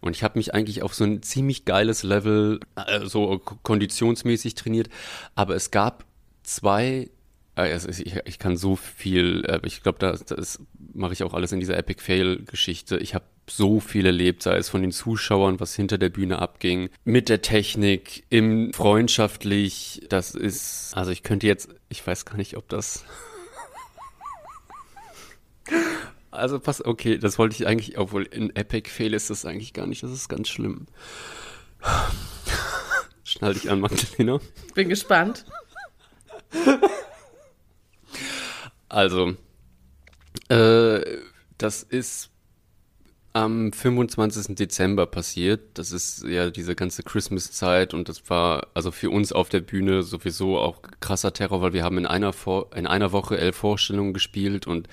Und ich habe mich eigentlich auf so ein ziemlich geiles Level, äh, so konditionsmäßig trainiert, aber es gab zwei äh, Ich, ich kann so viel, äh, ich glaube, das, das mache ich auch alles in dieser Epic Fail-Geschichte. Ich habe so viel erlebt, sei es von den Zuschauern, was hinter der Bühne abging, mit der Technik, im freundschaftlich. Das ist, also ich könnte jetzt, ich weiß gar nicht, ob das. Also pass, okay, das wollte ich eigentlich, obwohl in Epic Fail ist das eigentlich gar nicht, das ist ganz schlimm. Schnall dich an, Magdalena. Bin gespannt. Also, äh, das ist am 25. Dezember passiert. Das ist ja diese ganze Christmas-Zeit und das war also für uns auf der Bühne sowieso auch krasser Terror, weil wir haben in einer, Vor in einer Woche elf Vorstellungen gespielt und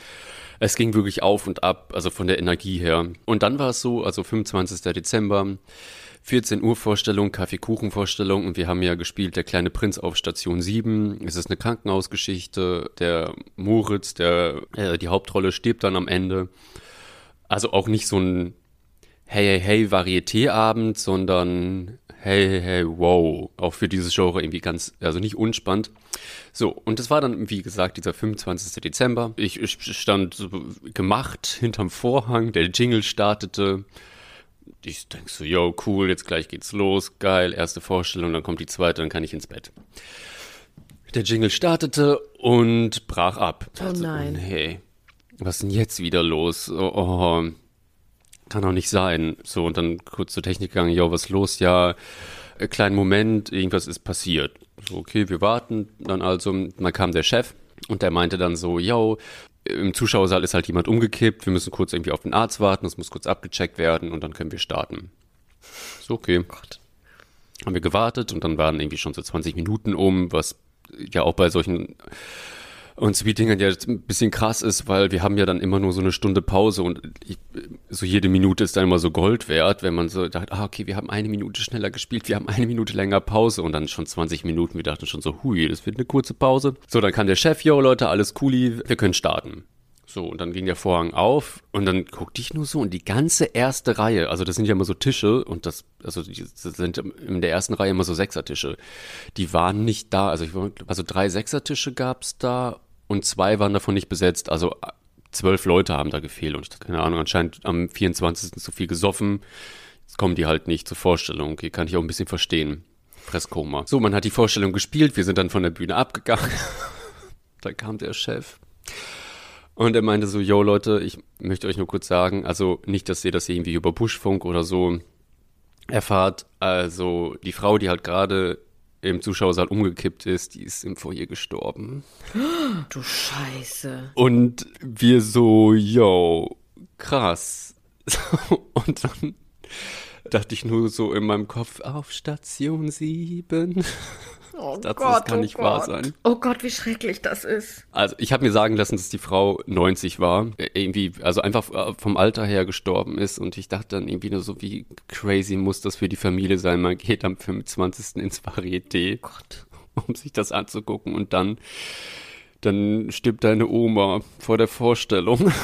es ging wirklich auf und ab, also von der Energie her. Und dann war es so, also 25. Dezember, 14 Uhr Vorstellung, Kaffeekuchen-Vorstellung und wir haben ja gespielt Der kleine Prinz auf Station 7. Es ist eine Krankenhausgeschichte. Der Moritz, der äh, die Hauptrolle, stirbt dann am Ende. Also auch nicht so ein Hey, hey, hey, Varieté-Abend, sondern hey, hey, hey, wow. Auch für dieses Genre irgendwie ganz, also nicht unspannend. So, und das war dann, wie gesagt, dieser 25. Dezember. Ich, ich stand so gemacht hinterm Vorhang, der Jingle startete. Ich denk so, yo, cool, jetzt gleich geht's los, geil, erste Vorstellung, dann kommt die zweite, dann kann ich ins Bett. Der Jingle startete und brach ab. Oh nein. hey, was ist denn jetzt wieder los? Oh, oh, kann doch nicht sein. So, und dann kurz zur Technik gegangen, yo, was ist los? Ja, äh, kleinen Moment, irgendwas ist passiert. So, okay, wir warten dann also. Dann kam der Chef und der meinte dann so, yo, im Zuschauersaal ist halt jemand umgekippt, wir müssen kurz irgendwie auf den Arzt warten, das muss kurz abgecheckt werden und dann können wir starten. So, okay. Gott. Haben wir gewartet und dann waren irgendwie schon so 20 Minuten um, was ja auch bei solchen und Speed-Dingern ja ein bisschen krass ist, weil wir haben ja dann immer nur so eine Stunde Pause und ich, so jede Minute ist dann immer so Gold wert, wenn man so dachte, ah, okay, wir haben eine Minute schneller gespielt, wir haben eine Minute länger Pause und dann schon 20 Minuten, wir dachten schon so, hui, das wird eine kurze Pause. So, dann kam der Chef, yo Leute, alles cooli, wir können starten. So, und dann ging der Vorhang auf und dann guckte ich nur so und die ganze erste Reihe, also das sind ja immer so Tische und das, also die das sind in der ersten Reihe immer so Sechsertische, die waren nicht da. Also, ich, also drei Sechsertische gab's da und zwei waren davon nicht besetzt. Also zwölf Leute haben da gefehlt und ich, keine Ahnung, anscheinend am 24. zu viel gesoffen. Jetzt kommen die halt nicht zur Vorstellung. Okay, kann ich auch ein bisschen verstehen. Fresskoma. So, man hat die Vorstellung gespielt, wir sind dann von der Bühne abgegangen. da kam der Chef. Und er meinte so, yo Leute, ich möchte euch nur kurz sagen, also nicht, dass ihr das irgendwie über Buschfunk oder so erfahrt. Also die Frau, die halt gerade im Zuschauersaal umgekippt ist, die ist im Foyer gestorben. Du Scheiße. Und wir so, yo, krass. Und dann dachte ich nur so in meinem Kopf, auf Station 7. Oh dachte, das kann nicht wahr sein. Oh Gott, wie schrecklich das ist. Also ich habe mir sagen lassen, dass die Frau 90 war, äh, irgendwie, also einfach äh, vom Alter her gestorben ist und ich dachte dann irgendwie nur so, wie crazy muss das für die Familie sein. Man geht am 25. ins Varieté, Gott. um sich das anzugucken und dann, dann stirbt deine Oma vor der Vorstellung.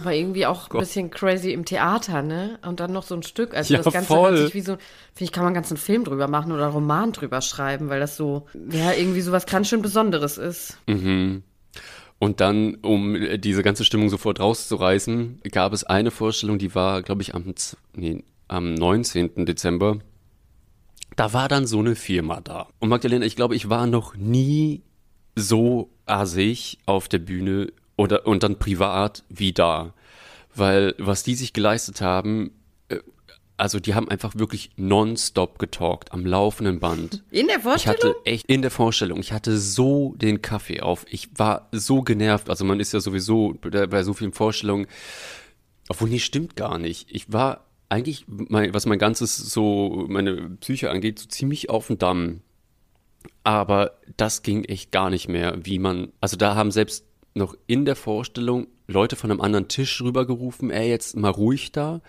Aber irgendwie auch ein bisschen crazy im Theater, ne? Und dann noch so ein Stück. Also Ja, das Ganze voll. hört sich wie so, finde ich, kann man einen ganzen Film drüber machen oder einen Roman drüber schreiben, weil das so, ja, irgendwie sowas ganz schön Besonderes ist. Und dann, um äh, diese ganze Stimmung sofort rauszureißen, gab es eine Vorstellung, die war, glaube ich, am, nee, am 19. Dezember. da war dann so eine Firma da. Und Magdalena, ich glaube, ich war noch nie so assig auf der Bühne oder, und dann privat wie da. Weil was die sich geleistet haben, äh, also die haben einfach wirklich nonstop getalkt, am laufenden Band. In der Vorstellung? Ich hatte echt in der Vorstellung, ich hatte so den Kaffee auf. Ich war so genervt. Also man ist ja sowieso bei so vielen Vorstellungen. Obwohl, nee, stimmt gar nicht. Ich war eigentlich, mein, was mein ganzes so, meine Psyche angeht, so ziemlich auf dem Damm. Aber das ging echt gar nicht mehr, wie man, also da haben selbst noch in der Vorstellung Leute von einem anderen Tisch rübergerufen, ey, jetzt mal ruhig da.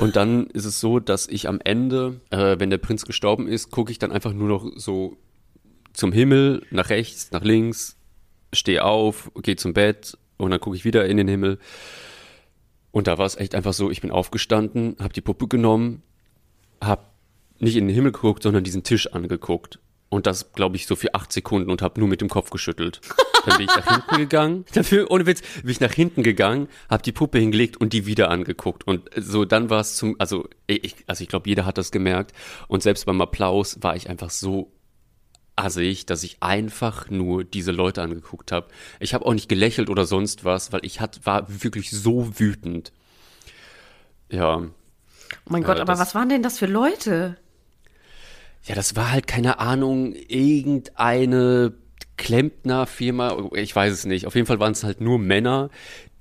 Und dann ist es so, dass ich am Ende, äh, wenn der Prinz gestorben ist, gucke ich dann einfach nur noch so zum Himmel, nach rechts, nach links, stehe auf, gehe zum Bett und dann gucke ich wieder in den Himmel. Und da war es echt einfach so, ich bin aufgestanden, habe die Puppe genommen, habe nicht in den Himmel geguckt, sondern diesen Tisch angeguckt. Und das, glaube ich, so für acht Sekunden und habe nur mit dem Kopf geschüttelt. Dann bin ich nach hinten gegangen. Dafür, ohne Witz, bin ich nach hinten gegangen, habe die Puppe hingelegt und die wieder angeguckt. Und so dann war es zum, also ich, also ich glaube, jeder hat das gemerkt. Und selbst beim Applaus war ich einfach so assig, dass ich einfach nur diese Leute angeguckt habe. Ich habe auch nicht gelächelt oder sonst was, weil ich hat, war wirklich so wütend. Ja. Oh mein Gott, äh, aber was waren denn das für Leute? Ja, das war halt keine Ahnung, irgendeine Klempnerfirma, ich weiß es nicht. Auf jeden Fall waren es halt nur Männer,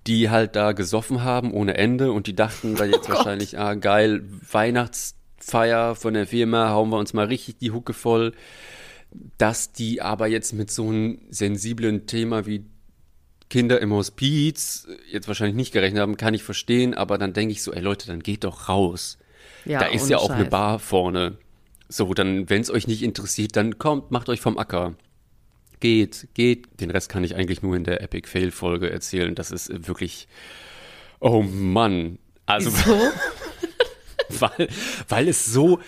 die halt da gesoffen haben ohne Ende und die dachten da jetzt oh wahrscheinlich, ah geil, Weihnachtsfeier von der Firma, hauen wir uns mal richtig die Hucke voll. Dass die aber jetzt mit so einem sensiblen Thema wie Kinder im Hospiz jetzt wahrscheinlich nicht gerechnet haben, kann ich verstehen, aber dann denke ich so, ey Leute, dann geht doch raus. Ja, da ist ja auch Scheiß. eine Bar vorne. So, dann, wenn es euch nicht interessiert, dann kommt, macht euch vom Acker. Geht, geht. Den Rest kann ich eigentlich nur in der Epic Fail Folge erzählen. Das ist wirklich, oh Mann. Also, so? weil, weil es so,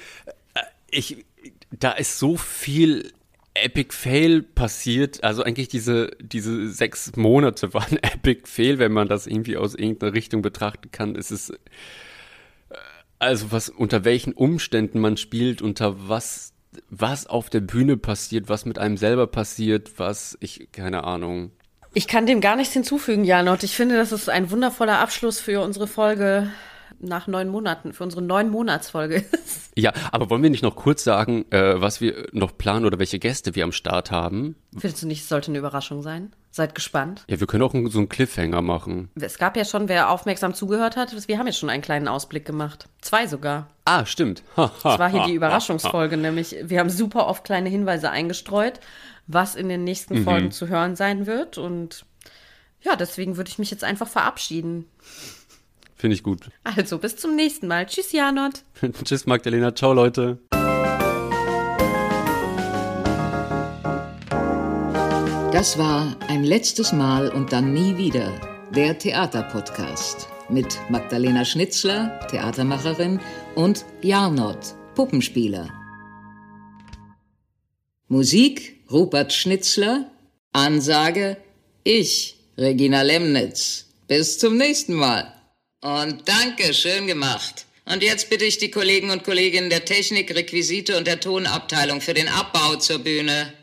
äh, ich, da ist so viel Epic Fail passiert. Also eigentlich diese, diese sechs Monate waren Epic Fail, wenn man das irgendwie aus irgendeiner Richtung betrachten kann. Es ist, also was, unter welchen Umständen man spielt, unter was, was auf der Bühne passiert, was mit einem selber passiert, was, ich, keine Ahnung. Ich kann dem gar nichts hinzufügen, Janot. Ich finde, das ist ein wundervoller Abschluss für unsere Folge nach neun Monaten, für unsere neun Monatsfolge ist. Ja, aber wollen wir nicht noch kurz sagen, äh, was wir noch planen oder welche Gäste wir am Start haben? Findest du nicht, es sollte eine Überraschung sein? Seid gespannt. Ja, wir können auch so einen Cliffhanger machen. Es gab ja schon, wer aufmerksam zugehört hat, wir haben jetzt schon einen kleinen Ausblick gemacht. Zwei sogar. Ah, stimmt. das war hier die Überraschungsfolge, nämlich wir haben super oft kleine Hinweise eingestreut, was in den nächsten mhm. Folgen zu hören sein wird. Und ja, deswegen würde ich mich jetzt einfach verabschieden. Finde ich gut. Also, bis zum nächsten Mal. Tschüss, Janot. Tschüss, Magdalena. Ciao, Leute. Das war ein letztes Mal und dann nie wieder der Theaterpodcast mit Magdalena Schnitzler, Theatermacherin, und Jarnot, Puppenspieler. Musik Rupert Schnitzler, Ansage ich, Regina Lemnitz. Bis zum nächsten Mal. Und danke, schön gemacht. Und jetzt bitte ich die Kollegen und Kolleginnen der Technik, Requisite und der Tonabteilung für den Abbau zur Bühne.